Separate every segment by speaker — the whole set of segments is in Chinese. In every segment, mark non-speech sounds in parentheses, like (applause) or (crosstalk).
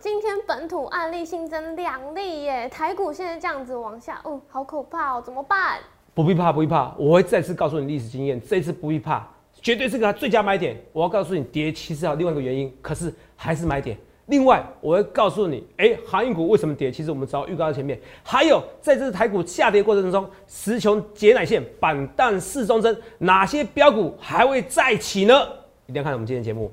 Speaker 1: 今天本土案例新增两例耶，台股现在这样子往下，哦，好可怕哦，怎么办？
Speaker 2: 不必怕，不必怕，我会再次告诉你历史经验，这次不必怕，绝对是个最佳买点。我要告诉你，跌其实还有另外一个原因，可是还是买点。另外，我会告诉你，哎，航运股为什么跌？其实我们早预告在前面。还有，在这次台股下跌过程中，石穷解乃线，板荡四中针，哪些标股还会再起呢？一定要看我们今天节目。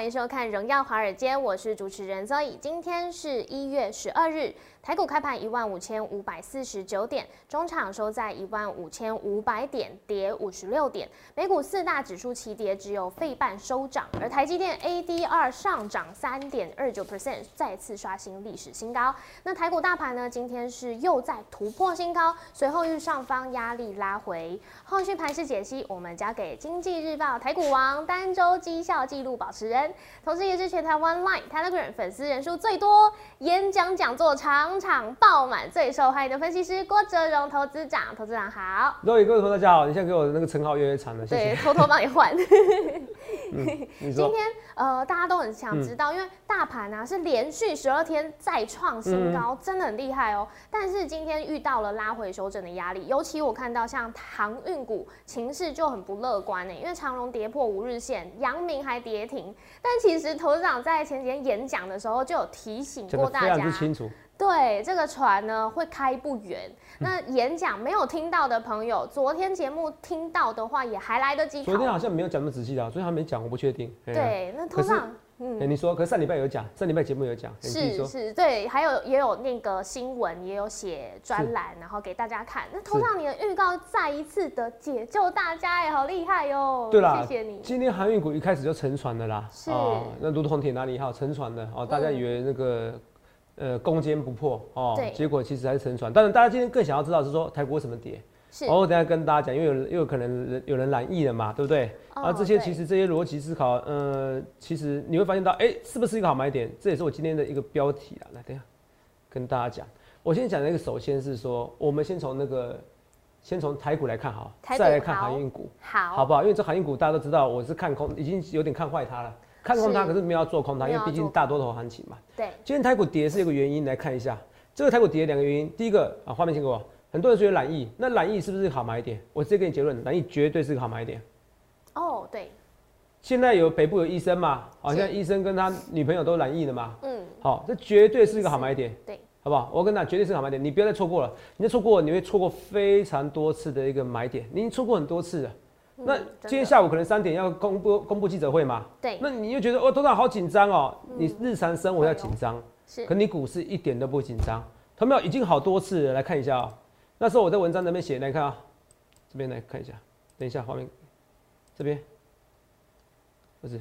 Speaker 1: 欢迎收看《荣耀华尔街》，我是主持人 Zoe。今天是一月十二日，台股开盘一万五千五百四十九点，中场收在一万五千五百点，跌五十六点。美股四大指数齐跌，只有费半收涨，而台积电 ADR 上涨三点二九 percent，再次刷新历史新高。那台股大盘呢？今天是又在突破新高，随后遇上方压力拉回。后续盘势解析，我们交给经济日报台股王单周绩效记录保。持人，同时也是全台湾 Line、Telegram 粉丝人数最多、演讲讲座长场场爆满、最受欢迎的分析师郭哲荣投资长。投资长好，
Speaker 2: 各位各位朋友大家好，你现在给我的那个称号越来越长了，谢谢。
Speaker 1: 对，偷偷帮你换。(laughs)
Speaker 2: 今
Speaker 1: 天呃，大家都很想知道，因为大盘啊是连续十二天再创新高，真的很厉害哦。但是今天遇到了拉回修正的压力，尤其我看到像航运股情势就很不乐观呢，因为长荣跌破五日线，阳明还跌停。但其实投资长在前几天演讲的时候就有提醒过大家，
Speaker 2: 清楚。
Speaker 1: 对，这个船呢会开不远。那演讲没有听到的朋友，昨天节目听到的话也还来得及。
Speaker 2: 昨天好像没有讲那么仔细的，所以还没讲，我不确定。
Speaker 1: 对，那通上。
Speaker 2: 嗯，你说，可是上礼拜有讲，上礼拜节目有讲，
Speaker 1: 是是，对，还有也有那个新闻，也有写专栏，然后给大家看。那头上你的预告再一次的解救大家，哎，好厉害哟！
Speaker 2: 对啦，
Speaker 1: 谢谢你。
Speaker 2: 今天航运股一开始就沉船的啦，
Speaker 1: 是。
Speaker 2: 那如同铁哪里好沉船的哦，大家以为那个呃攻坚不破哦，结果其实还是沉船。但是大家今天更想要知道是说台股为什么跌？然后等下跟大家讲，因为有又有可能有人染疫了嘛，对不对？啊，这些其实这些逻辑思考，呃，其实你会发现到，哎，是不是一个好买点？这也是我今天的一个标题啊。来，等下跟大家讲。我先讲那个，首先是说，我们先从那个，先从台股来看好，再来看航运股，
Speaker 1: 好，
Speaker 2: 好不好？因为这航运股大家都知道，我是看空，已经有点看坏它了，看空它，可是没有要做空它，因为毕竟大多头行情嘛。
Speaker 1: 对。
Speaker 2: 今天台股跌是一个原因，来看一下这个台股跌两个原因。第一个啊，画面请给我。很多人觉得染疫，那染疫是不是好买点？我直接给你结论，染疫绝对是个好买点。
Speaker 1: 哦，对。
Speaker 2: 现在有北部有医生嘛？好像医生跟他女朋友都染疫了嘛？嗯。好，这绝对是一个好买点。
Speaker 1: 对。
Speaker 2: 好不好？我跟你讲，绝对是好买点，你不要再错过了。你再错过，你会错过非常多次的一个买点。你已经错过很多次了。那今天下午可能三点要公布公布记者会嘛？
Speaker 1: 对。
Speaker 2: 那你又觉得哦，头长好紧张哦。你日常生活要紧张。
Speaker 1: 是。
Speaker 2: 可你股市一点都不紧张。他们已经好多次了，来看一下啊。那时候我在文章那边写，来看啊，这边来看一下，等一下画面，这边不是，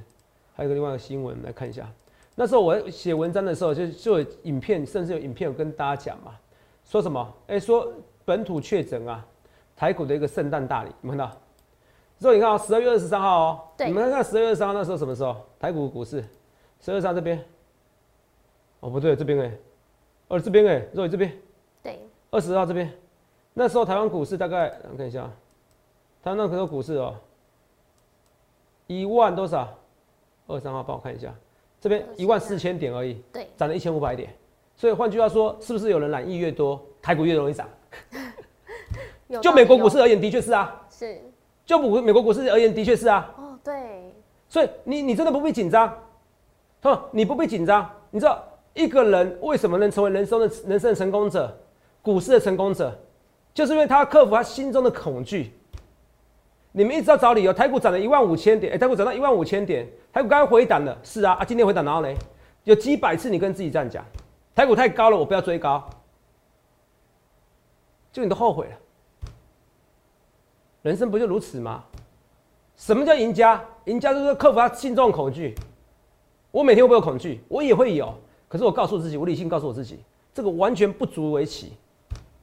Speaker 2: 还有个另外一个新闻来看一下。那时候我写文章的时候，就就有影片，甚至有影片有跟大家讲嘛，说什么？哎，说本土确诊啊，台股的一个圣诞大礼，你们看到？之后你看啊，十二月二十三号哦，你们看看十二月二十三号那时候什么时候？台股股市，十二月三这边，哦不对，这边哎，哦这边哎，肉这边，
Speaker 1: 对，
Speaker 2: 二十号这边。那时候台湾股市大概，我看一下，台湾那时候股市哦，一万多少？二十三号帮我看一下，这边一万四千点而已，
Speaker 1: 对，
Speaker 2: 涨了一千五百点。所以换句话说，是不是有人染意越多，台股越容易涨？(laughs) 就美国股市而言，的确是啊。
Speaker 1: 是。
Speaker 2: 就美美国股市而言，的确是啊。
Speaker 1: 哦，对。
Speaker 2: 所以你你真的不必紧张，哼，你不必紧张。你知道一个人为什么能成为人生的人生的成功者，股市的成功者？就是因为他克服他心中的恐惧。你们一直要找理由，台股涨了一万五千点，哎，台股涨到一万五千点，台股刚刚回档了，是啊，啊，今天回档然后呢，有几百次你跟自己这样讲，台股太高了，我不要追高，就你都后悔了。人生不就如此吗？什么叫赢家？赢家就是克服他心中的恐惧。我每天会不会有恐惧？我也会有，可是我告诉自己，我理性告诉我自己，这个完全不足为奇。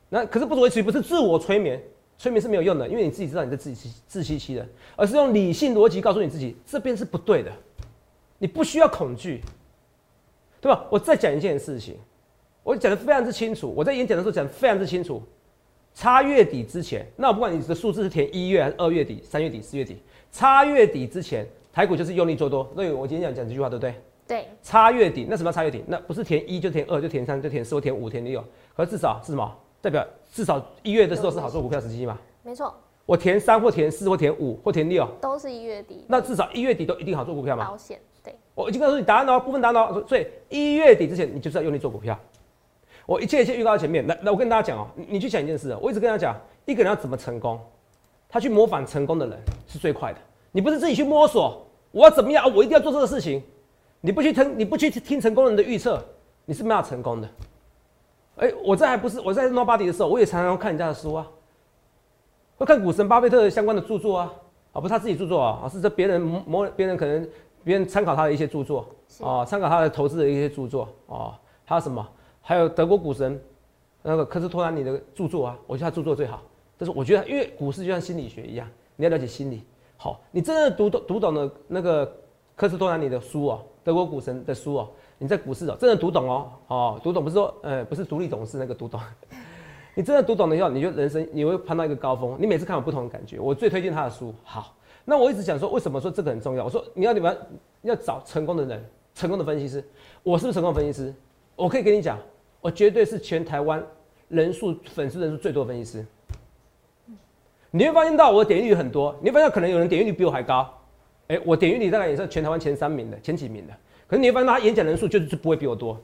Speaker 2: 那可是不足为奇，不是自我催眠，催眠是没有用的，因为你自己知道你在自己自欺欺人，而是用理性逻辑告诉你自己这边是不对的，你不需要恐惧，对吧？我再讲一件事情，我讲的非常之清楚，我在演讲的时候讲的非常之清楚。差月底之前，那我不管你的数字是填一月还是二月底、三月底、四月底，差月底之前，台股就是用力做多。所以我今天讲讲这句话，对不对？
Speaker 1: 对。
Speaker 2: 差月底，那什么差月底？那不是填一就填二，就填三就填四，或填五填六，可是至少是什么？代表至少一月的时候是好做股票时机嘛？
Speaker 1: 没错。
Speaker 2: 我填三或填四或填五或填六，
Speaker 1: 都是一月底。
Speaker 2: 那至少一月底都一定好做股票嘛？
Speaker 1: 保险对。
Speaker 2: 我已经告诉你答案了，部分答案了。所以一月底之前，你就是要用力做股票。我一切一切预告在前面。来，来我跟大家讲哦，你你去想一件事，我一直跟他讲，一个人要怎么成功，他去模仿成功的人是最快的。你不是自己去摸索，我要怎么样啊？我一定要做这个事情。你不去听，你不去听成功人的预测，你是没有成功的。哎，我这还不是我在 Nobody 的时候，我也常常看人家的书啊，会看股神巴菲特相关的著作啊，啊，不是他自己著作啊，啊，是这别人模别人可能别人参考他的一些著作啊，参考他的投资的一些著作啊，还有什么？还有德国股神那个科斯托兰尼的著作啊，我觉得他著作最好。但是我觉得，因为股市就像心理学一样，你要了解心理。好，你真的读懂读懂了那个科斯托兰尼的书哦，德国股神的书哦，你在股市哦真的读懂哦，哦，读懂不是说呃不是独立董事那个读懂，(laughs) 你真的读懂了以后，你就人生你会攀到一个高峰。你每次看有不同的感觉。我最推荐他的书。好，那我一直讲说，为什么说这个很重要？我说你要你们要找成功的人，成功的分析师。我是不是成功分析师？我可以跟你讲。我绝对是全台湾人数粉丝人数最多的分析师。你会发现到我的点击率很多，你会发现可能有人点击率比我还高。哎，我点击率大概也是全台湾前三名的，前几名的。可是你会发现他演讲人数就是不会比我多。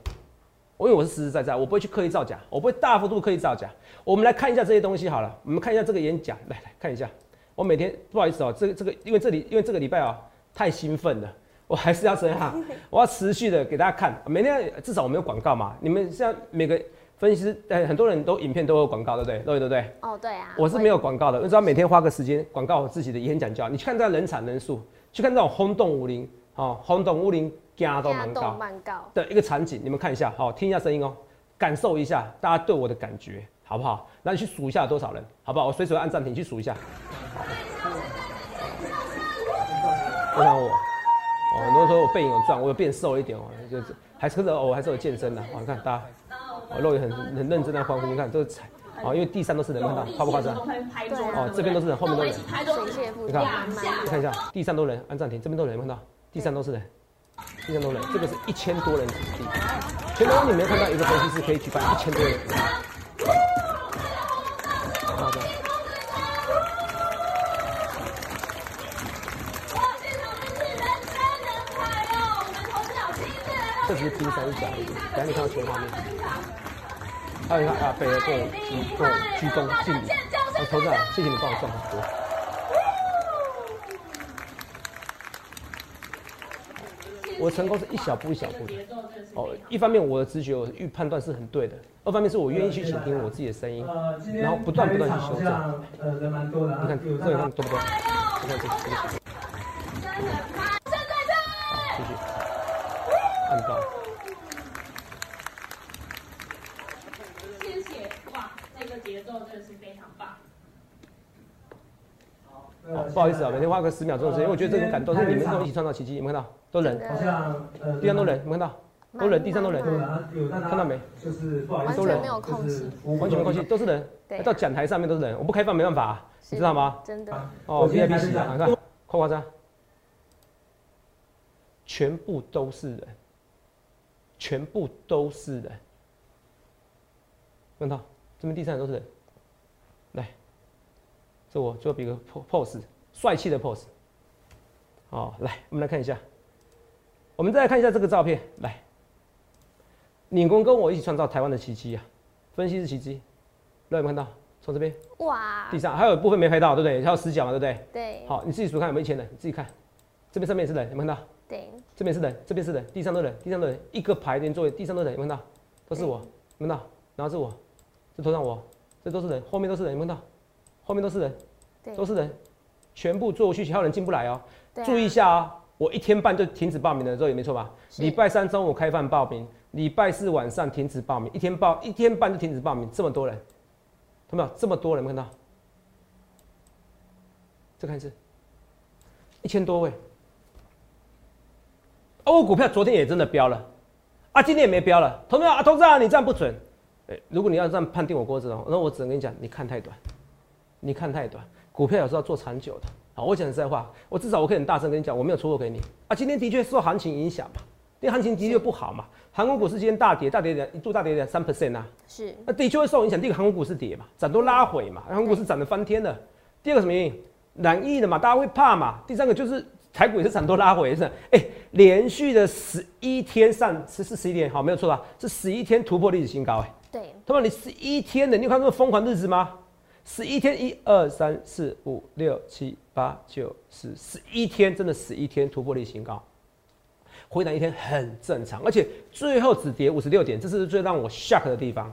Speaker 2: 因为我是实实在在，我不会去刻意造假，我不会大幅度刻意造假。我们来看一下这些东西好了，我们看一下这个演讲，来来看一下。我每天不好意思哦，这个这个因为这里因为这个礼拜啊太兴奋了。我还是要这样，(laughs) 我要持续的给大家看，每天至少我们有广告嘛。你们像每个分析师，呃，很多人都影片都有广告，对不对？对对对。
Speaker 1: 哦，对啊。
Speaker 2: 我是没有广告的，我只要每天花个时间广告我自己的演讲教。你去看这人产人数，去看这种轰动武林，哦，轰动武林加都蛮高的一个场景，你们看一下，好，听一下声音哦，感受一下大家对我的感觉，好不好？那你去数一下多少人，好不好？我随手按暂停去数一下。(laughs) 我想我。哦，很多人说我背影有壮，我有变瘦了一点哦，就是还是哦，我还是有健身的。哦，你看大家，哦，肉也很很认真在欢呼，你看都是踩，哦，因为地上都是人，看到夸不夸张？哦，这边都是人，后面都是人，你看，你看一下，地上都人，按暂停，这边都人，看到地上都是人，地上都人，这个是一千多人场地，全台湾你没有看到一个分析师可以举办一千多人。这是冰山一角，赶紧看到全画面。还有你看啊，北的做做鞠躬敬礼，我头长，谢谢你帮我送很多。我成功是一小步一小步的。哦，一方面我的直觉我预判断是很对的，二方面是我愿意去倾听我自己的声音，然后不断不断去修正。呃，人蛮多的。你看这个看多不多？你看这个。继续。看到。
Speaker 3: 谢谢哇，这个节奏真的是非常棒。
Speaker 2: 好，不好意思啊，每天花个十秒钟的时间，因为我觉得这种感动是你们跟我一起创造奇迹。有没有看到？都人，好像呃，地上都人，有没有看到？都人，地上都人，看到没？就是不好意思，
Speaker 1: 都人，没有空隙，
Speaker 2: 完全没空隙，都是人。到讲台上面都是人，我不开放没办法，你知道吗？
Speaker 1: 真的。
Speaker 2: 哦，VIP 席啊，你看，夸不夸张？全部都是人。全部都是人，看到这边地上都是人，来，这我最后比个 pose，帅气的 pose，好，来，我们来看一下，我们再来看一下这个照片，来，领工跟我一起创造台湾的奇迹啊，分析是奇迹，有没有看到？从这边，哇，地上还有部分没拍到，对不对？还有死角嘛，对不对？
Speaker 1: 对，
Speaker 2: 好，你自己数看有没有钱人，你自己看，这边上面也是人，有没有看到？
Speaker 1: 对，
Speaker 2: 这边是人，这边是人，地上的人，地上的人，一个排连座位，地上的人，有没有看到？都是我，有看到？然后是我，这头上我，这都是人，后面都是人，有看到？后面都是人，都是人，全部做需求，还有人进不来哦。注意一下啊，我一天半就停止报名了，这也没错吧？礼拜三中午开放报名，礼拜四晚上停止报名，一天报一天半就停止报名，这么多人，看到没有？这么多人，看到？再看一次，一千多位。欧股票昨天也真的飙了，啊，今天也没飙了。同志啊，同志啊，你这样不准。哎，如果你要这样判定我郭子龙，那我只能跟你讲，你看太短，你看太短。股票有时候要做长久的。好，我讲实在话，我至少我可以很大声跟你讲，我没有出货给你啊。今天的确受行情影响嘛，因为行情的确不好嘛。航空股市今天大跌，大跌两一度大跌两三 percent 啊。
Speaker 1: 是。
Speaker 2: 那的确会受影响。第一个，航空股市跌嘛，涨都拉回嘛，航空股市涨得翻天了。第二个什么原因？染疫的嘛，大家会怕嘛。第三个就是台股也是涨多拉回是。哎，连续的十一天上十四十一天，好没有错吧？是十一天突破历史新高哎。
Speaker 1: 对。
Speaker 2: 他妈你十一天的，你有看这么疯狂日子吗？十一天，一二三四五六七八九十，十一天真的十一天突破历史新高，回档一天很正常，而且最后只跌五十六点，这是最让我 shock 的地方。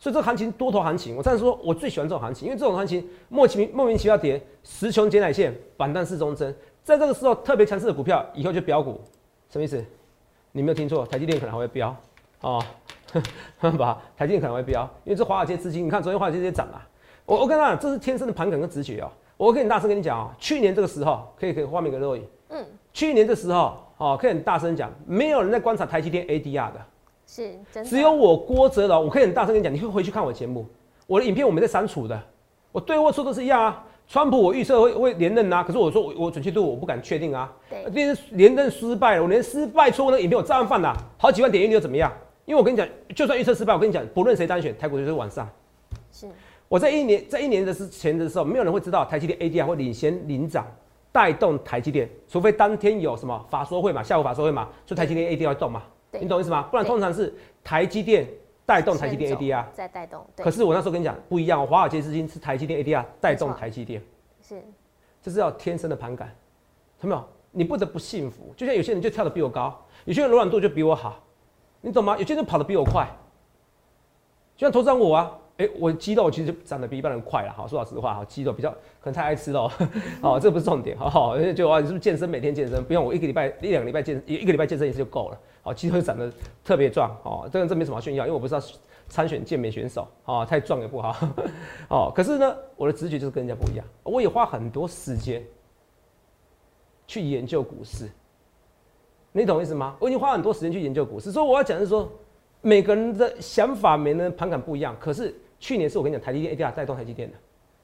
Speaker 2: 所以这个行情多头行情，我暂时说我最喜欢这种行情，因为这种行情莫名莫名其妙跌，十穷解奶线，反弹四中针，在这个时候特别强势的股票，以后就标股，什么意思？你没有听错，台积电可能还会标哦。(laughs) 吧，台积电可能会飙，因为这华尔街资金，你看昨天华尔街直接涨了。我我跟你讲，这是天生的盘感跟直觉哦。我可以很大声跟你讲哦，去年这个时候，可以可以画面给肉影。嗯，去年这时候，哦，可以很大声讲，没有人在观察台积电 ADR 的，
Speaker 1: 是，
Speaker 2: 只有我郭哲龙，我可以很大声跟你讲，你会回去看我节目，我的影片我没在删除的，我对或错都是一样啊。川普我预测会会连任啊，可是我说我我准确度我不敢确定啊。
Speaker 1: 对，
Speaker 2: 连连任失败了，我连失败错误的影片我照样放了，好几万点阅率又怎么样？因为我跟你讲，就算预测失败，我跟你讲，不论谁当选，台股就是往上。
Speaker 1: 是，
Speaker 2: 我在一年在一年的之前的时候，没有人会知道台积电 ADR 会领先领涨，带动台积电，除非当天有什么法说会嘛，下午法说会嘛，所以台积电 ADR 要动嘛，你懂意思吗？不然通常是台积电带动台积电 ADR
Speaker 1: 在带动。
Speaker 2: 可是我那时候跟你讲不一样，华尔街资金是台积电 ADR 带动台积电，
Speaker 1: 是，
Speaker 2: 这是要天生的盘感，看到没有？你不得不信服，就像有些人就跳得比我高，有些人柔软度就比我好。你懂吗？有些人跑得比我快，就像头上我啊，哎，我肌肉其实长得比一般人快了。好，说老实话，哈，肌肉比较可能太爱吃了，(laughs) 哦，这不是重点，好好，就啊，你是不是健身？每天健身，不用我一个礼拜一两个礼拜健一一个礼拜健身一次就够了。好，肌肉长得特别壮，哦，这个这没什么炫耀，因为我不是要参选健美选手，哦，太壮也不好，(laughs) 哦，可是呢，我的直觉就是跟人家不一样，我也花很多时间去研究股市。你懂我意思吗？我已经花很多时间去研究股市，所以我要讲的是说，每个人的想法、每个人盘感不一样。可是去年是我跟你讲，台积电 ADR 带动台积电的，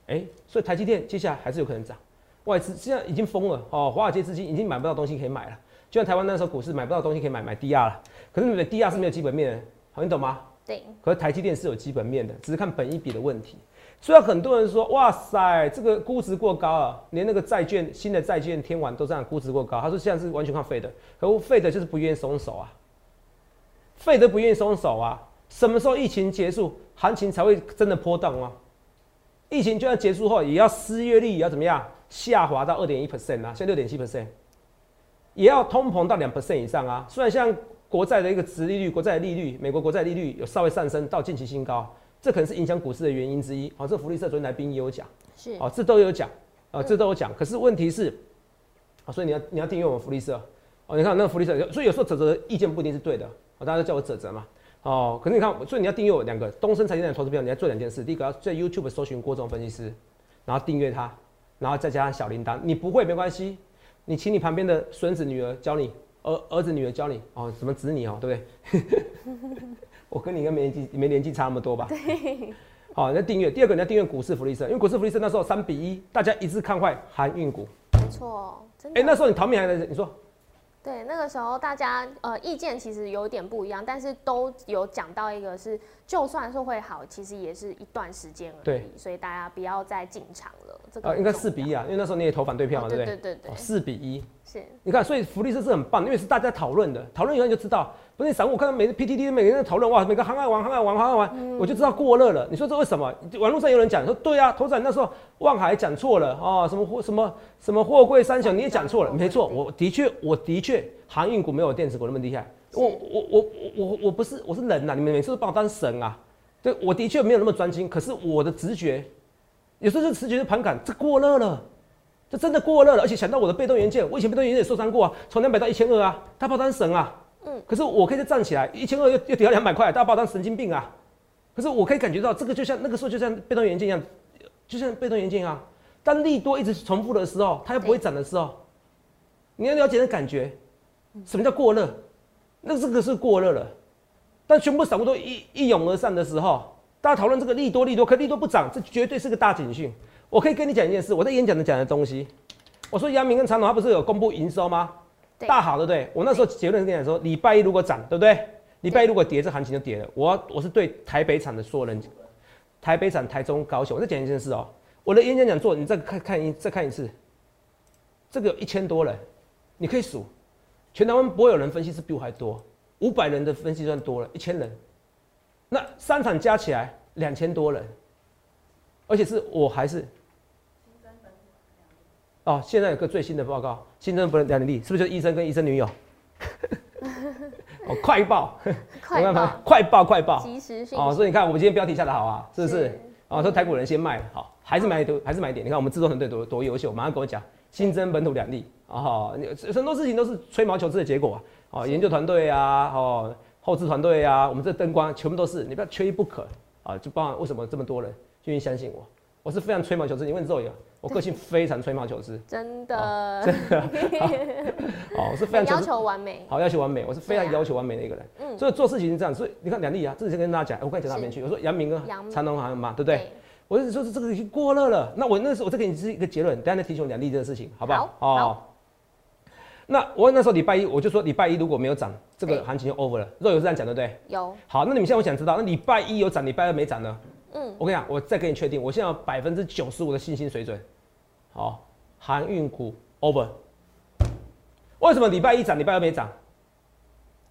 Speaker 2: 哎，所以台积电接下来还是有可能涨。外资现在已经疯了哦，华尔街资金已经买不到东西可以买了。就像台湾那时候股市买不到东西可以买，买 DR 了。可是你的 DR 是没有基本面的，好，你懂吗？
Speaker 1: 对。
Speaker 2: 可是台积电是有基本面的，只是看本一比的问题。虽然很多人说，哇塞，这个估值过高啊，连那个债券新的债券天王都这样估值过高。他说现在是完全靠费的，可费的就是不愿意松手啊，费的不愿意松手啊。什么时候疫情结束，行情才会真的波动啊？疫情就算结束后，也要失业率也要怎么样下滑到二点一 percent 啊，现在六点七 percent，也要通膨到两 percent 以上啊。虽然像国债的一个殖利率，国债利率，美国国债利率有稍微上升到近期新高。这可能是影响股市的原因之一。好，这福利社昨天来宾也有讲，
Speaker 1: 是，
Speaker 2: 哦，这都有讲，啊，这都有讲。可是问题是，啊，所以你要你要订阅我们福利社，哦，你看那个福利社，所以有时候哲哲的意见不一定是对的，哦，大家都叫我哲哲嘛，哦，可是你看，所以你要订阅我两个东升财经的投资票，你要做两件事，第一个要在 YouTube 搜寻郭总分析师，然后订阅他，然后再加上小铃铛，你不会没关系，你请你旁边的孙子女儿教你，儿儿子女儿教你，哦，什么子女哦，对不对？(laughs) 我跟你应该没年纪没年纪差那么多吧？
Speaker 1: 对。
Speaker 2: 好，那订阅第二个你要订阅股市福利社，因为股市福利社那时候三比一，大家一致看坏韩运股。
Speaker 1: 没错，真的。
Speaker 2: 哎，那时候你逃命还是你说？
Speaker 1: 对，那个时候大家呃意见其实有点不一样，但是都有讲到一个是，就算是会好，其实也是一段时间而已。
Speaker 2: 对。
Speaker 1: 所以大家不要再进场了。这
Speaker 2: 个。应该四比一啊，因为那时候你也投反对票嘛，对不
Speaker 1: 对？对对对。
Speaker 2: 四比一。
Speaker 1: 是。
Speaker 2: 你看，所以福利社是很棒，因为是大家讨论的，讨论以后你就知道。不是散户看到每个 PTT 每个人在讨论哇，每个行爱玩行爱玩行爱玩，我就知道过热了。你说这为什么？网络上有人讲说，对啊，头仔那时候望海讲错了啊，什么货什么什么货柜三雄你也讲错了，没错，我的确我的确航运股没有电子股那么厉害。我我我我我不是我是人呐，你们每次都把我当神啊。对，我的确没有那么专精，可是我的直觉有时候是直觉是盘感，这过热了，这真的过热了，而且想到我的被动元件，我以前被动元件也受伤过啊，从两百到一千二啊，他把我当神啊。嗯，可是我可以再站起来，一千二又又跌到两百块，大家把我当神经病啊！可是我可以感觉到，这个就像那个时候就像被动元件一样，就像被动元件一样，当利多一直重复的时候，它又不会涨的时候，你要了解那感觉，什么叫过热？那这个是过热了。但全部散户都一一涌而上的时候，大家讨论这个利多利多，可利多不涨，这绝对是个大警讯。我可以跟你讲一件事，我在演讲的讲的东西，我说阳明跟长隆，它不是有公布营收吗？
Speaker 1: 对
Speaker 2: 大好，对不对？我那时候结论是跟你讲说，礼拜一如果涨，对不对？礼拜一如果跌，这行情就跌了。我我是对台北厂的所有人，台北厂、台中、高雄，我再讲一件事哦。我的演讲讲座，你再看看一再看一次，这个有一千多人，你可以数，全台湾不会有人分析是比我还多，五百人的分析算多了，一千人，那三场加起来两千多人，而且是我还是。哦，现在有个最新的报告，新增不能两例，是不是就是医生跟医生女友？(laughs) 哦，快报，
Speaker 1: 快
Speaker 2: 我看
Speaker 1: 报，(laughs)
Speaker 2: 快报，快报。
Speaker 1: 及时讯
Speaker 2: 哦，所以你看，我们今天标题下的好啊，是不是
Speaker 1: 是？
Speaker 2: 哦，说台股人先卖了，好，还是买多，还是买点。你看我们制作团队多多优秀，马上跟我讲，新增本土两例，哦，你很多事情都是吹毛求疵的结果啊。哦，研究团队啊，哦，后置团队啊，我们这灯光全部都是，你不要缺一不可啊。就包含为什么这么多人愿意相信我，我是非常吹毛求疵。你问周宇啊，我个性非常吹毛求疵，
Speaker 1: 真的，真的 (laughs)
Speaker 2: 哦，我是非常
Speaker 1: 要求完美，
Speaker 2: 好，要求完美，我是非常要求完美的一个人。
Speaker 1: 嗯
Speaker 2: 所以做事情是这样，所以你看两例啊，这之前跟大家讲，我刚才讲哪边去？我说杨明跟
Speaker 1: 阳
Speaker 2: 长隆好像嘛，对不对？我是说这个已经过热了。那我那时候我再给你是一个结论，等一下再提醒我两例这个事情，好不好？
Speaker 1: 好。
Speaker 2: 那我那时候礼拜一我就说礼拜一如果没有涨，这个行情就 over 了。若有是这样讲，对不对？
Speaker 1: 有，
Speaker 2: 好，那你们现在我想知道，那礼拜一有涨，礼拜二没涨呢？
Speaker 1: 嗯，
Speaker 2: 我跟你讲，我再给你确定，我现在有百分之九十五的信心水准。好，航运股 over。为什么礼拜一涨，礼拜二没涨，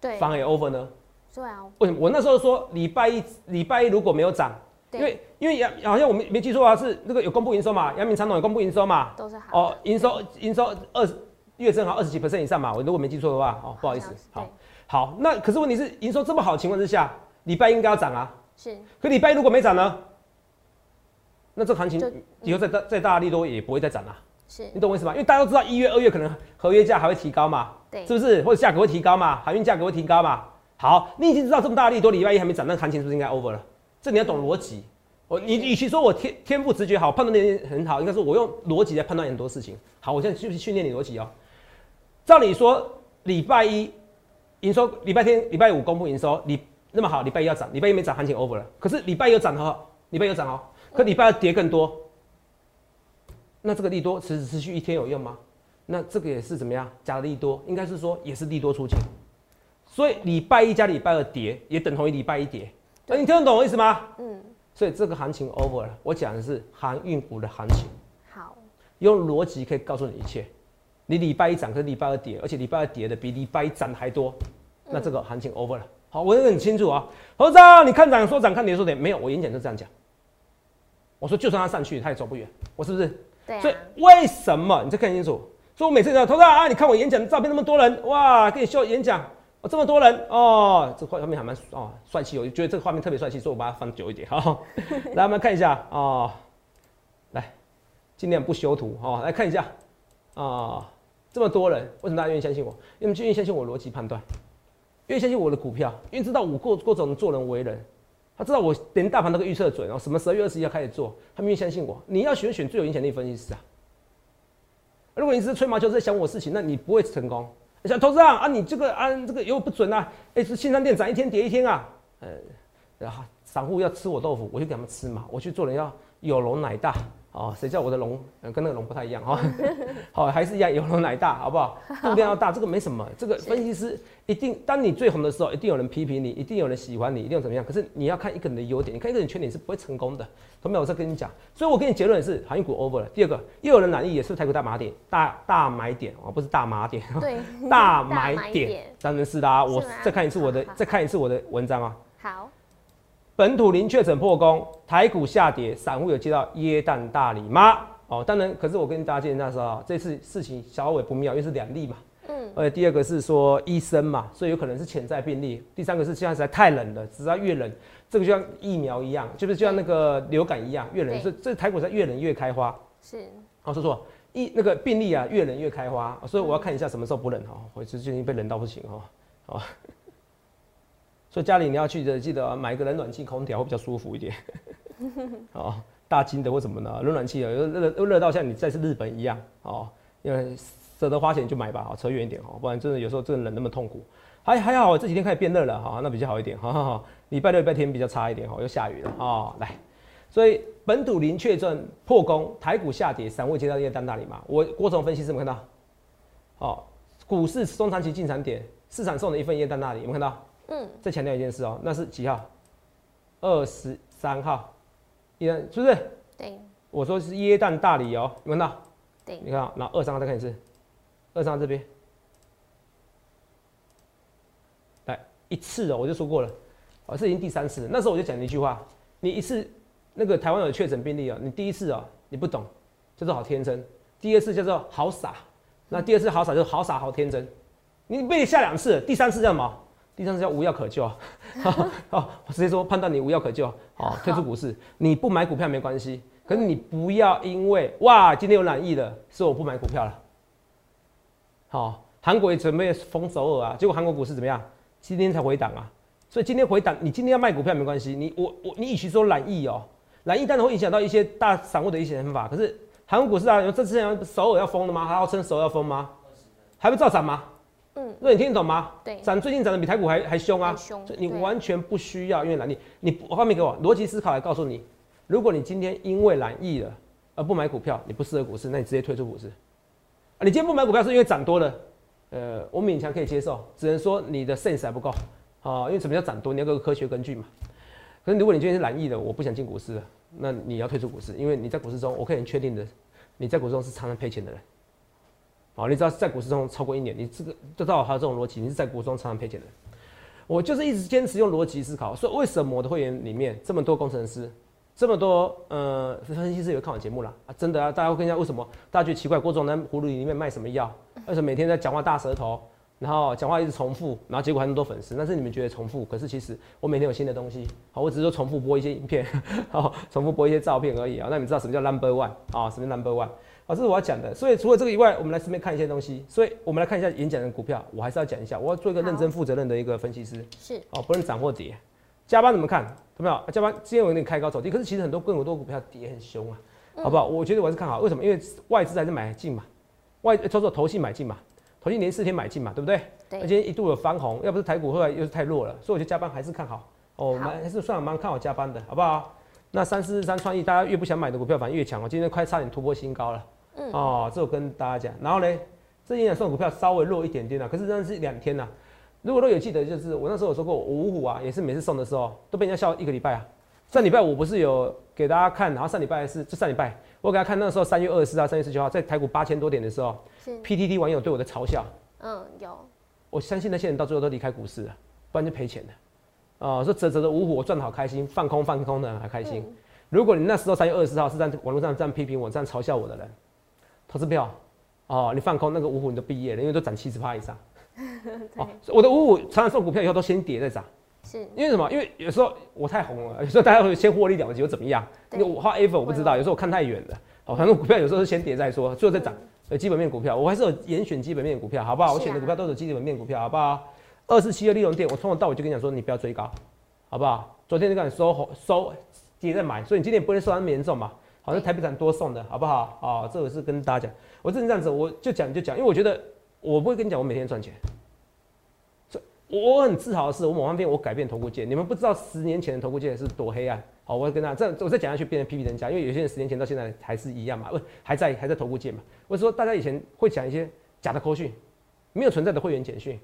Speaker 1: 对，
Speaker 2: 反而也 over 呢？
Speaker 1: 对啊，
Speaker 2: 为什么？我那时候说礼拜一礼拜一如果没有涨，因为因为阳好像我没没记错啊，是那个有公布营收嘛，阳明长董有公布营收嘛，
Speaker 1: 都是好
Speaker 2: 哦
Speaker 1: 的，，
Speaker 2: 营收营收二十月正好二十几 percent 以上嘛，我如果没记错的话，哦，不好意思，好。好，那可是问题是营收这么好的情况之下，礼拜一应该要涨啊，
Speaker 1: 是。
Speaker 2: 可礼拜一如果没涨呢，那这行情以后再大再大的利多也不会再涨啊，
Speaker 1: 是
Speaker 2: 你，懂我意思吗？因为大家都知道一月二月可能合约价还会提高嘛，
Speaker 1: 对，
Speaker 2: 是不是？或者价格会提高嘛？海运价格会提高嘛？好，你已经知道这么大的利多，礼拜一还没涨，那行情是不是应该 over 了？这你要懂逻辑。我你与其说我天天赋直觉好，判断能力很好，应该说我用逻辑来判断很多事情。好，我现在去训练你逻辑哦。照理说，礼拜一营收，礼拜天、礼拜五公布营收，你那么好，礼拜一要涨，礼拜一没涨，行情 over 了。可是礼拜一有涨的话，礼拜一有涨哦，可礼拜二跌更多，那这个利多持持续一天有用吗？那这个也是怎么样？假的利多，应该是说也是利多出尽。所以礼拜一加礼拜二跌，也等同于礼拜一跌。那你听得懂我意思吗？
Speaker 1: 嗯，
Speaker 2: 所以这个行情 over 了。我讲的是航运股的行情，
Speaker 1: 好，
Speaker 2: 用逻辑可以告诉你一切。你礼拜一涨，可是礼拜二跌，而且礼拜二跌的比礼拜一涨的还多，那这个行情 over 了。好，我很清楚啊。何章，你看涨说涨，看跌说跌，没有，我演讲就这样讲。我说就算他上去，他也走不远，我是不是？对所以为什么你再看清楚？所以我每次讲，投资啊，你看我演讲的照片那么多人，哇，给你秀演讲，哦这么多人哦，这画面还蛮哦帅气，我就觉得这个画面特别帅气，所以我把它放久一点。好，(laughs) 来我们看一下哦，来尽量不修图哦，来看一下啊、这么多人，为什么大家愿意相信我？因为愿意相信我逻辑判断，愿意相信我的股票，因为知道我过各种做人为人。他知道我连大盘都可预测准，然后什么十二月二十一号开始做，他们愿相信我。你要选选最有影响力分析师啊！如果你是吹毛求疵在想我事情，那你不会成功。你想投资啊啊，你这个啊这个又不准啊，哎、是新商店涨一天跌一天啊，呃，然后散户要吃我豆腐，我就给他们吃嘛，我去做人要有容乃大哦，谁叫我的龙、呃、跟那个龙不太一样哈，(laughs) 好、还是一样有容乃大，好不好？(laughs) 度量要大，这个没什么，这个分析师一定，当你最红的时候，一定有人批评你，一定有人喜欢你，一定有怎么样？可是你要看一个人的优点，你看一个人缺点是不会成功的。同没有？我再跟你讲，所以我给你结论是航运股 over 了。第二个，又有人满意，也是台股大买点，大大买点哦，不是大麻点，
Speaker 1: 对，(laughs)
Speaker 2: 大买
Speaker 1: 买
Speaker 2: 点
Speaker 1: 点，
Speaker 2: 当然是啦啊。我再看一次我的
Speaker 1: 好好，
Speaker 2: 再看一次我的文章啊。
Speaker 1: 好，
Speaker 2: 本土零确诊破功，台股下跌，散户有接到耶诞大礼吗？哦，当然，可是我跟大家建议那时候啊，这次事情小微不妙，因为是两例嘛。
Speaker 1: 嗯，
Speaker 2: 而且第二个是说医生嘛，所以有可能是潜在病例。第三个是现在实在太冷了，只要越冷，这个就像疫苗一样，就是就像那个流感一样，越冷，
Speaker 1: 对
Speaker 2: 所以这台股在越冷越开花。
Speaker 1: 是，
Speaker 2: 好，说错，一那个病例啊，越冷越开花，所以我要看一下什么时候不冷哈。我最近被冷到不行哈，好，所以家里你要去的，记得买一个冷暖气空调会比较舒服一点。(laughs) 哦，大金的或什么呢？冷暖气啊，又热又热到像你在是日本一样哦，因为舍得花钱就买吧，哦，扯远一点哦，不然真的有时候真的冷那么痛苦。还还好，这几天开始变热了哈，那比较好一点，哈。礼拜六、礼拜天比较差一点哈，又下雨了啊。来，所以本土零确诊破功，台股下跌，散户接到业单那里嘛。我郭总分析怎么看到？哦，股市中长期进场点，市场送的一份业单那里，有没有看到？嗯。再强调一件事哦，那是几号？二十三号，耶是不是？
Speaker 1: 对。
Speaker 2: 我说是耶诞大礼哦，有看到？
Speaker 1: 对。
Speaker 2: 你看，然后二三号再看一次，二三号这边，来一次哦，我就说过了。哦，这已经第三次了。那时候我就讲了一句话：你一次那个台湾有确诊病例啊，你第一次啊你不懂，叫做好天真；第二次叫做好傻，那第二次好傻就是好傻好天真。你被你下两次，第三次叫什么？第三次叫无药可救。(laughs) 好，我直接说判断你无药可救，好退出股市。你不买股票没关系，可是你不要因为哇今天有染疫了，所以我不买股票了。好，韩国也准备封首尔啊，结果韩国股市怎么样？今天才回档啊。所以今天回档，你今天要卖股票没关系。你我我你与其说懒意哦，懒意当然会影响到一些大散户的一些想法。可是韩国股市啊，有这之前首尔要封了吗？还要称首尔要封吗？还不照涨吗？嗯，那你听得懂吗？
Speaker 1: 对，
Speaker 2: 涨最近涨得比台股还还凶啊！
Speaker 1: 凶，
Speaker 2: 你完全不需要因为懒意。你画面给我逻辑思考来告诉你，如果你今天因为蓝意了而不买股票，你不适合股市，那你直接退出股市。啊，你今天不买股票是因为涨多了，呃，我勉强可以接受，只能说你的 sense 还不够。啊，因为什么叫涨多？你要个科学根据嘛。可是如果你今天是蓝意的，我不想进股市了，那你要退出股市，因为你在股市中，我可以很确定的，你在股市中是常常赔钱的人。好，你知道在股市中超过一年，你这个就照还有这种逻辑，你是在股市中常常赔钱的。我就是一直坚持用逻辑思考，所以为什么我的会员里面这么多工程师，这么多呃分析师有看我节目啦？啊？真的啊，大家会跟一下为什么？大家觉得奇怪，郭总在葫芦里面卖什么药？为什么每天在讲话大舌头？然后讲话一直重复，然后结果还那么多粉丝，但是你们觉得重复，可是其实我每天有新的东西，好，我只是说重复播一些影片，(laughs) 好，重复播一些照片而已啊。那你们知道什么叫 number one 啊？什么 number one 啊？这是我要讲的。所以除了这个以外，我们来顺便看一些东西。所以我们来看一下演讲的股票，我还是要讲一下，我要做一个认真负责任的一个分析师。
Speaker 1: 是
Speaker 2: 哦，不能涨或跌。加班怎么看？有没有？加班今天有点开高走低，可是其实很多更多股票跌很凶啊，好不好？我觉得我还是看好，为什么？因为外资还是买进嘛，外操作投信买进嘛。头一连四天买进嘛，对不对？
Speaker 1: 对。
Speaker 2: 而且一度有翻红，要不是台股后来又是太弱了，所以我觉得加班还是看好。哦，蛮还是算蛮看好加班的，好不好？那三四三创意，大家越不想买的股票反而越强哦。今天快差点突破新高了。嗯。哦，这我跟大家讲。然后呢，这营养送股票稍微弱一点点了，可是那是两天了。如果都有记得，就是我那时候有说过，五虎啊，也是每次送的时候都被人家笑一个礼拜啊。上礼拜我不是有给大家看，然后上礼拜是就上礼拜。我给大家看，那时候三月二十四啊、三月十九号，在台股八千多点的时候，PTT 网友对我的嘲笑。
Speaker 1: 嗯，有。
Speaker 2: 我相信那些人到最后都离开股市了，不然就赔钱了。啊，说泽泽的五虎，我赚的好开心，放空放空的人还开心。如果你那时候三月二十四号是在网络上这样批评我、这样嘲笑我的人，投资票，哦，你放空那个五虎你都毕业了，因为都涨七十趴以上。(laughs)
Speaker 1: 哦，
Speaker 2: 我的五虎常常送股票以后都先跌再涨。
Speaker 1: 是
Speaker 2: 因为什么？因为有时候我太红了，(laughs) 有时候大家会先获利了结，又怎么样？因为我画 A 粉我不知道，有时候我看太远了。哦，反正股票有时候是先跌再说，最后再涨。呃，基本面股票我还是有严选基本面股票，好不好？我选的股票都是基本面股票，好不好？二四七的利润店，我从头到尾就跟你讲说，你不要追高，好不好？昨天就跟你收收跌再买，所以你今天不会受那么严重嘛？好像台北展多送的，好不好？啊，这个是跟大家讲，我真的这样子，我就讲就讲，因为我觉得我不会跟你讲我每天赚钱。我很自豪的是，我某方面我改变投顾界，你们不知道十年前的投顾界是多黑暗。好，我跟大家这样，我再讲下去变成批评人家，因为有些人十年前到现在还是一样嘛，不还在还在投顾界嘛。我说大家以前会讲一些假的口讯，没有存在的会员简讯，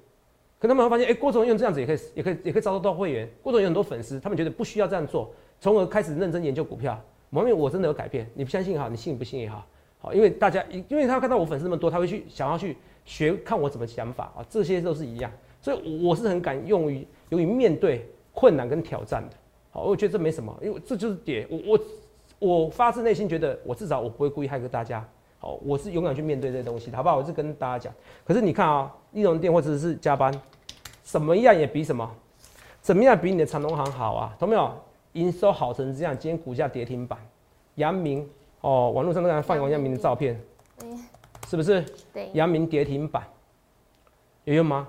Speaker 2: 可他们会发现，哎，郭总用这样子也可以，也可以，也可以招收到会员。郭总有很多粉丝，他们觉得不需要这样做，从而开始认真研究股票。某面我真的有改变，你不相信也好，你信不信也好，好，因为大家因为他看到我粉丝那么多，他会去想要去学看我怎么想法啊，这些都是一样。所以我是很敢用于用于面对困难跟挑战的，好，我觉得这没什么，因为这就是点，我我我发自内心觉得，我至少我不会故意害个大家，好，我是勇敢去面对这些东西，好不好？我是跟大家讲，可是你看啊，易容店或者是加班，什么样也比什么，怎么样比你的长隆行好啊？懂没有？营收好成这样，今天股价跌停板，阳明哦，网络上都在放王阳明的照片，是不是？
Speaker 1: 对，
Speaker 2: 阳明跌停板，有用吗？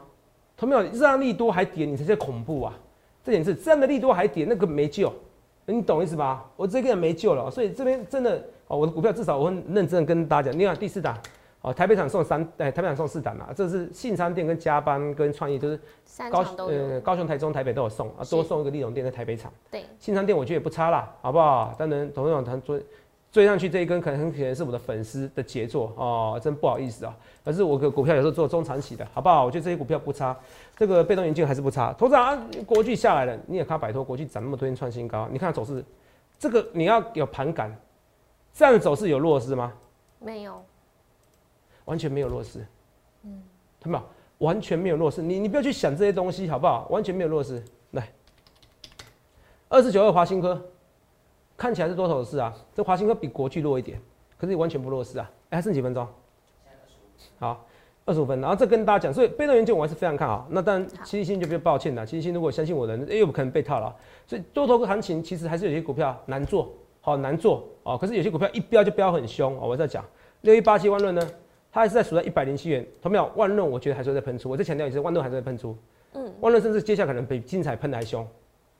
Speaker 2: 同没有这样利多还跌，你才叫恐怖啊！这点是这样的利多还跌，那个没救，你懂意思吧？我这个人没救了，所以这边真的哦，我的股票至少我会认真的跟大家讲。你看第四档哦，台北厂送三，哎，台北厂送四档啊，这是信昌店跟加班跟创意，就是高。呃高雄、台中、台北都有送啊，多送一个利隆店在台北厂。
Speaker 1: 对，
Speaker 2: 信昌店我觉得也不差啦，好不好？当然，董事长他追追上去这一根，可能很可能是我的粉丝的杰作哦，真不好意思啊。可是我个股票有时候做中长期的，好不好？我觉得这些股票不差，这个被动元件还是不差。董事长啊，国巨下来了，你也看摆脱国巨涨那么多天创新高，你看它走势，这个你要有盘感，这样的走势有弱势吗？
Speaker 1: 没有，
Speaker 2: 完全没有弱势，嗯，看到没有？完全没有弱势，你你不要去想这些东西，好不好？完全没有弱势。来，二四九二华新科，看起来是多头市啊，这华新科比国巨弱一点，可是完全不弱势啊。哎、还剩几分钟？好，二十五分。然后这跟大家讲，所以被动元件我还是非常看好。那当然，
Speaker 1: 好
Speaker 2: 七七星就比较抱歉了。七七星如果相信我的人，哎、有可能被套了。所以多头行情其实还是有些股票难做，好难做哦。可是有些股票一飙就飙很凶哦。我在讲六一八七万润呢，它还是在数在一百零七元。同没有？万润我觉得还是会在喷出。我再强调一次，万润还是在喷出。
Speaker 1: 嗯，
Speaker 2: 万润甚至接下来可能比精彩喷的还凶。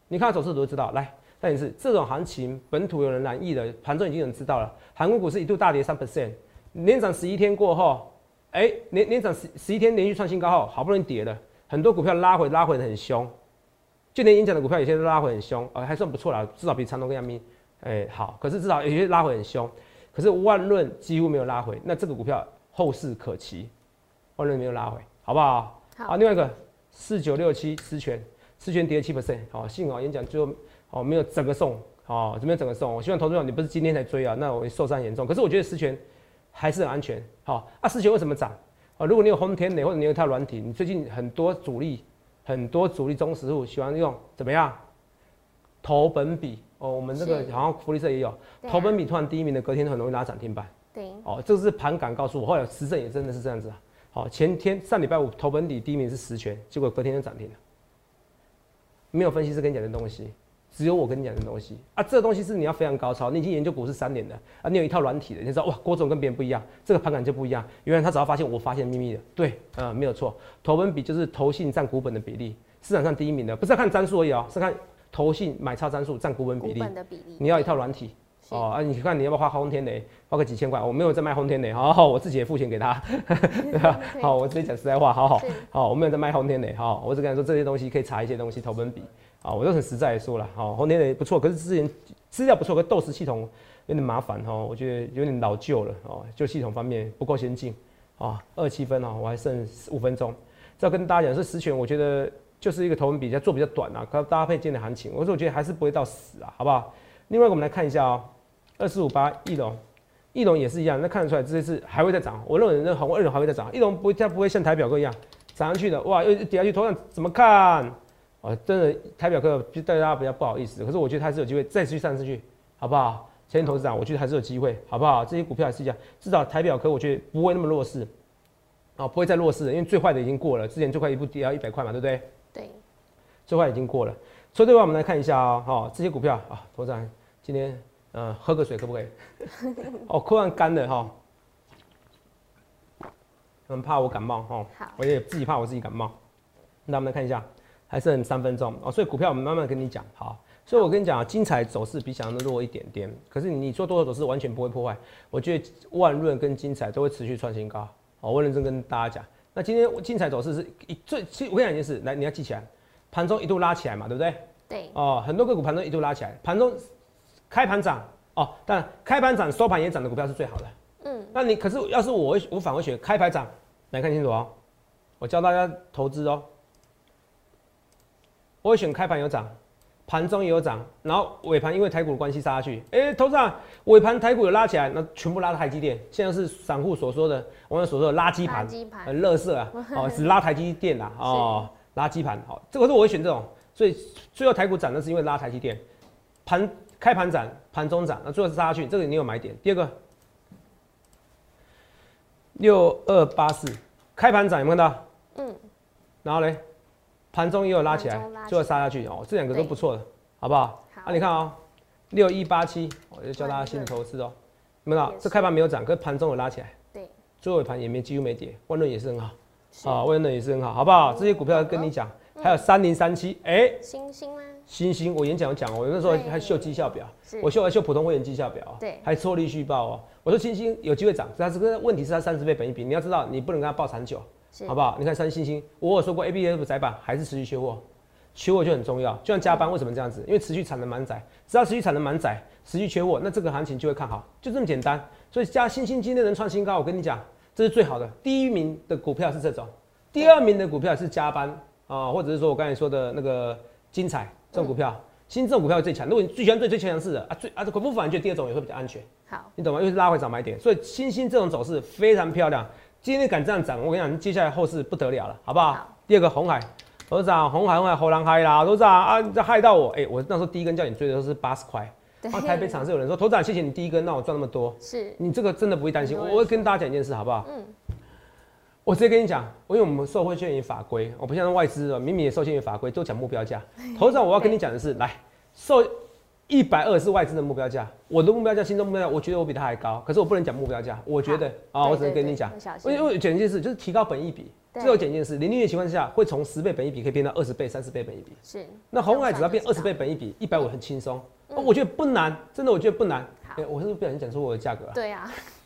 Speaker 2: 你看它走势图就知道。来，但也是这种行情，本土有人难易的，盘中已经有人知道了。韩国股市一度大跌三 percent，连涨十一天过后，哎、连连涨十十一天连续创新高后，好不容易跌了，很多股票拉回拉回的很凶，就连演讲的股票有些都拉回很凶，呃，还算不错啦，至少比长隆跟阳明，哎、好，可是至少有些拉回很凶，可是万润几乎没有拉回，那这个股票后市可期，万润没有拉回，好不好？
Speaker 1: 好
Speaker 2: 另外一个四九六七思权，思权跌七 percent，好，幸好演讲最后哦没有整个送，哦这边整个送，我希望投资者你不是今天才追啊，那我受伤严重，可是我觉得思权还是很安全，好、啊思权为什么涨？哦，如果你有轰天雷或者你有一套软体，你最近很多主力很多主力中实户喜欢用怎么样？投本比哦，我们这个好像福利社也有，投本比突然第一名的，隔天很容易拉涨停板。
Speaker 1: 对，
Speaker 2: 哦，这个是盘感告诉我，后来实证也真的是这样子啊。好、前天上礼拜五投本底第一名是实权，结果隔天就涨停了。没有分析师跟你讲的东西，只有我跟你讲的东西啊。这个东西是你要非常高超，你已经研究股市三年了啊，你有一套软体的，你知道哇，郭总跟别人不一样，这个盘感就不一样。原来他只要发现我发现秘密的，对，呃，没有错，投本比就是投信占股本的比例，市场上第一名的，不是要看张数而已哦，是看投信买差张数占股本比
Speaker 1: 股
Speaker 2: 例。
Speaker 1: 本的比例，
Speaker 2: 你要一套软体。
Speaker 1: 是
Speaker 2: 哦，啊，你看你要不要花轰天雷，花个几千块？我没有在卖轰天雷，好好，我自己也付钱给他，对吧？(laughs) 好，我直接讲实在话，好好，好，我没有在卖轰天雷，好，我只跟他说这些东西可以查一些东西投本比，啊，我就很实在的说了，好，轰天雷不错，可是之前资料不错，可斗士系统有点麻烦哦，我觉得有点老旧了哦，就系统方面不够先进，啊，二七分哦，我还剩五分钟，这要跟大家讲是实权，我觉得就是一个投本比较做比较短啊，可搭配今天的行情，我说我觉得还是不会到死啊，好不好？另外一个我们来看一下哦。二四五八翼龙，翼龙也是一样，那看得出来这次还会再涨。我认为那红二龙还会再涨，翼龙不会它不会像台表哥一样涨上去的，哇，又跌下去，头上怎么看？哦，真的台表哥就对大家比较不好意思，可是我觉得它是有机会再继续上上去，好不好？前天投资长，我觉得还是有机会，好不好？这些股票也是一样，至少台表科我觉得不会那么弱势，啊，不会再弱势了，因为最坏的已经过了，之前最快一步跌到一百块嘛，对不对？
Speaker 1: 对，
Speaker 2: 最坏已经过了。所以对外？我们来看一下哦，哦这些股票啊，投资长今天呃喝个水可不可以？(laughs) 哦，突然干的哈，很怕我感冒哈，
Speaker 1: 好
Speaker 2: 我也自己怕我自己感冒。那我们来看一下，还剩三分钟哦，所以股票我们慢慢跟你讲好。所以我跟你讲啊，精彩走势比想象的弱一点点，可是你做多头走势完全不会破坏，我觉得万润跟精彩都会持续创新高。哦，我认真跟大家讲，那今天精彩走势是一最，其实我跟你讲一件事，来你要记起来，盘中一度拉起来嘛，对不对？
Speaker 1: 对，
Speaker 2: 哦，很多个股盘中一度拉起来，盘中开盘涨哦，但开盘涨收盘也涨的股票是最好的。
Speaker 1: 嗯，
Speaker 2: 那你可是要是我我反而选开盘涨，来看清楚哦，我教大家投资哦，我会选开盘有涨，盘中也有涨，然后尾盘因为台股的关系杀下去，哎、投资啊，尾盘台股有拉起来，那全部拉到台积电，现在是散户所说的我们所说的垃圾盘，
Speaker 1: 垃圾盘。
Speaker 2: 很乐色啊，哦，只拉台积电啦，哦，垃圾盘，好，这个是我会选这种，所以最后台股涨那是因为拉台积电，盘开盘涨，盘中涨，那最后是杀下去，这个你有买点。第二个，六二八四，开盘涨有没有看到？
Speaker 1: 嗯，
Speaker 2: 然后嘞，盘中也有拉起来最后杀下去哦，这两个都不错的，好不好？
Speaker 1: 好
Speaker 2: 啊，你看哦，六一八七，我就教大家新的投资哦，有没有这开盘没有涨，可是盘中有拉起来，
Speaker 1: 对，
Speaker 2: 最后一盘也没几乎没跌，万润也是很好。
Speaker 1: 是
Speaker 2: 啊，万润也是很好，好不好？这些股票跟你讲，还有三零三七，哎，
Speaker 1: 星星吗？
Speaker 2: 星星，我演讲有讲哦，我那时候
Speaker 1: 对
Speaker 2: 还秀绩效表，我秀还秀普通会员绩效表哦，
Speaker 1: 对
Speaker 2: 还错利续报哦。我说星星有机会涨，但是这个问题是它三十倍本一比，你要知道你不能跟它报长久，好不好？你看三星星，我有说过 A B F 窄板还是持续缺货，缺货就很重要。就像加班为什么这样子？因为持续产能满载，只要持续产能满载，持续缺货，那这个行情就会看好，就这么简单。所以加星星今天能创新高，我跟你讲，这是最好的。第一名的股票是这种，第二名的股票是加班啊，或者是说我刚才说的那个精彩这种股票，新这种股票最强。如果你最喜欢最最强势的啊，最啊这回复反觉得第二种也会比较安全。
Speaker 1: 好，
Speaker 2: 你懂吗？又是拉回涨买点，所以新兴这种走势非常漂亮。今天敢这样涨，我跟你讲，接下来后市不得了了，好不好？
Speaker 1: 好
Speaker 2: 第二个红海，董事长，红海红海猴狼嗨啦，董事长啊，你这害到我，哎、我那时候第一根叫你追的都是八十块，
Speaker 1: 对
Speaker 2: 台北场是有人说，董事长谢谢你第一根让我赚那么多，
Speaker 1: 是
Speaker 2: 你这个真的不会担心。我会跟大家讲一件事，好不好？
Speaker 1: 嗯
Speaker 2: 我直接跟你讲，因为我们受会限于法规，我不像外资哦，明明也受限于法规，都讲目标价。董事长，我要跟你讲的是，来，受一百二是外资的目标价，我的目标价、心中目标价，我觉得我比他还高，可是我不能讲目标价，我觉得啊，
Speaker 1: 对
Speaker 2: 我只能跟你讲因为因为讲一件事，就是提高本益比。
Speaker 1: 对
Speaker 2: 最后讲一件事，零利率的情况下，会从十倍本益比可以变到二十倍、三十倍本益比。
Speaker 1: 是，
Speaker 2: 那红海只要变二十倍本益比，一百五很轻松。我觉得不难，真的我觉得不难。我是不是不小心讲出我的价格啊？
Speaker 1: 对啊，(laughs)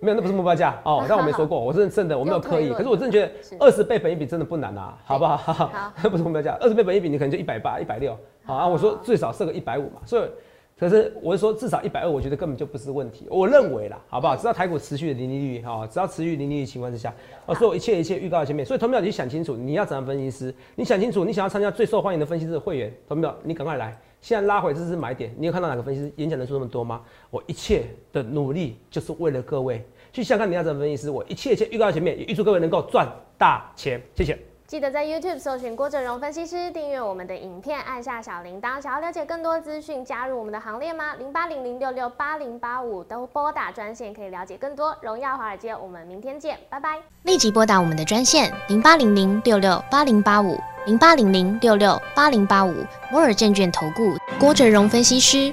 Speaker 2: 没有，那不是目标价哦，但我没说过，我真的真的我没有刻意，可是我真的觉得二十倍本一比真的不难啊，好不好？
Speaker 1: 好 (laughs)
Speaker 2: 不是目标价，二十倍本一比你可能就一百八、一百六，好啊，我说最少设个一百五嘛，所以。可是我是说，至少一百二，我觉得根本就不是问题。我认为啦，好不好？只要台股持续的零利率，哈，只要持续零利率情况之下，哦，所有一切一切预告在前面。所以，投票你想清楚，你要怎样分析师？你想清楚，你想要参加最受欢迎的分析师的会员，投票你赶快来。现在拉回这是买点，你有看到哪个分析师演讲人数那么多吗？我一切的努力就是为了各位。去想看你要怎么分析师，我一切一切预告到前面，也预祝各位能够赚大钱。谢谢。
Speaker 1: 记得在 YouTube 搜寻郭哲荣分析师，订阅我们的影片，按下小铃铛。想要了解更多资讯，加入我们的行列吗？零八零零六六八零八五都拨打专线可以了解更多。荣耀华尔街，我们明天见，拜拜。
Speaker 4: 立即拨打我们的专线零八零零六六八零八五零八零零六六八零八五摩尔证券投顾郭哲荣分析师。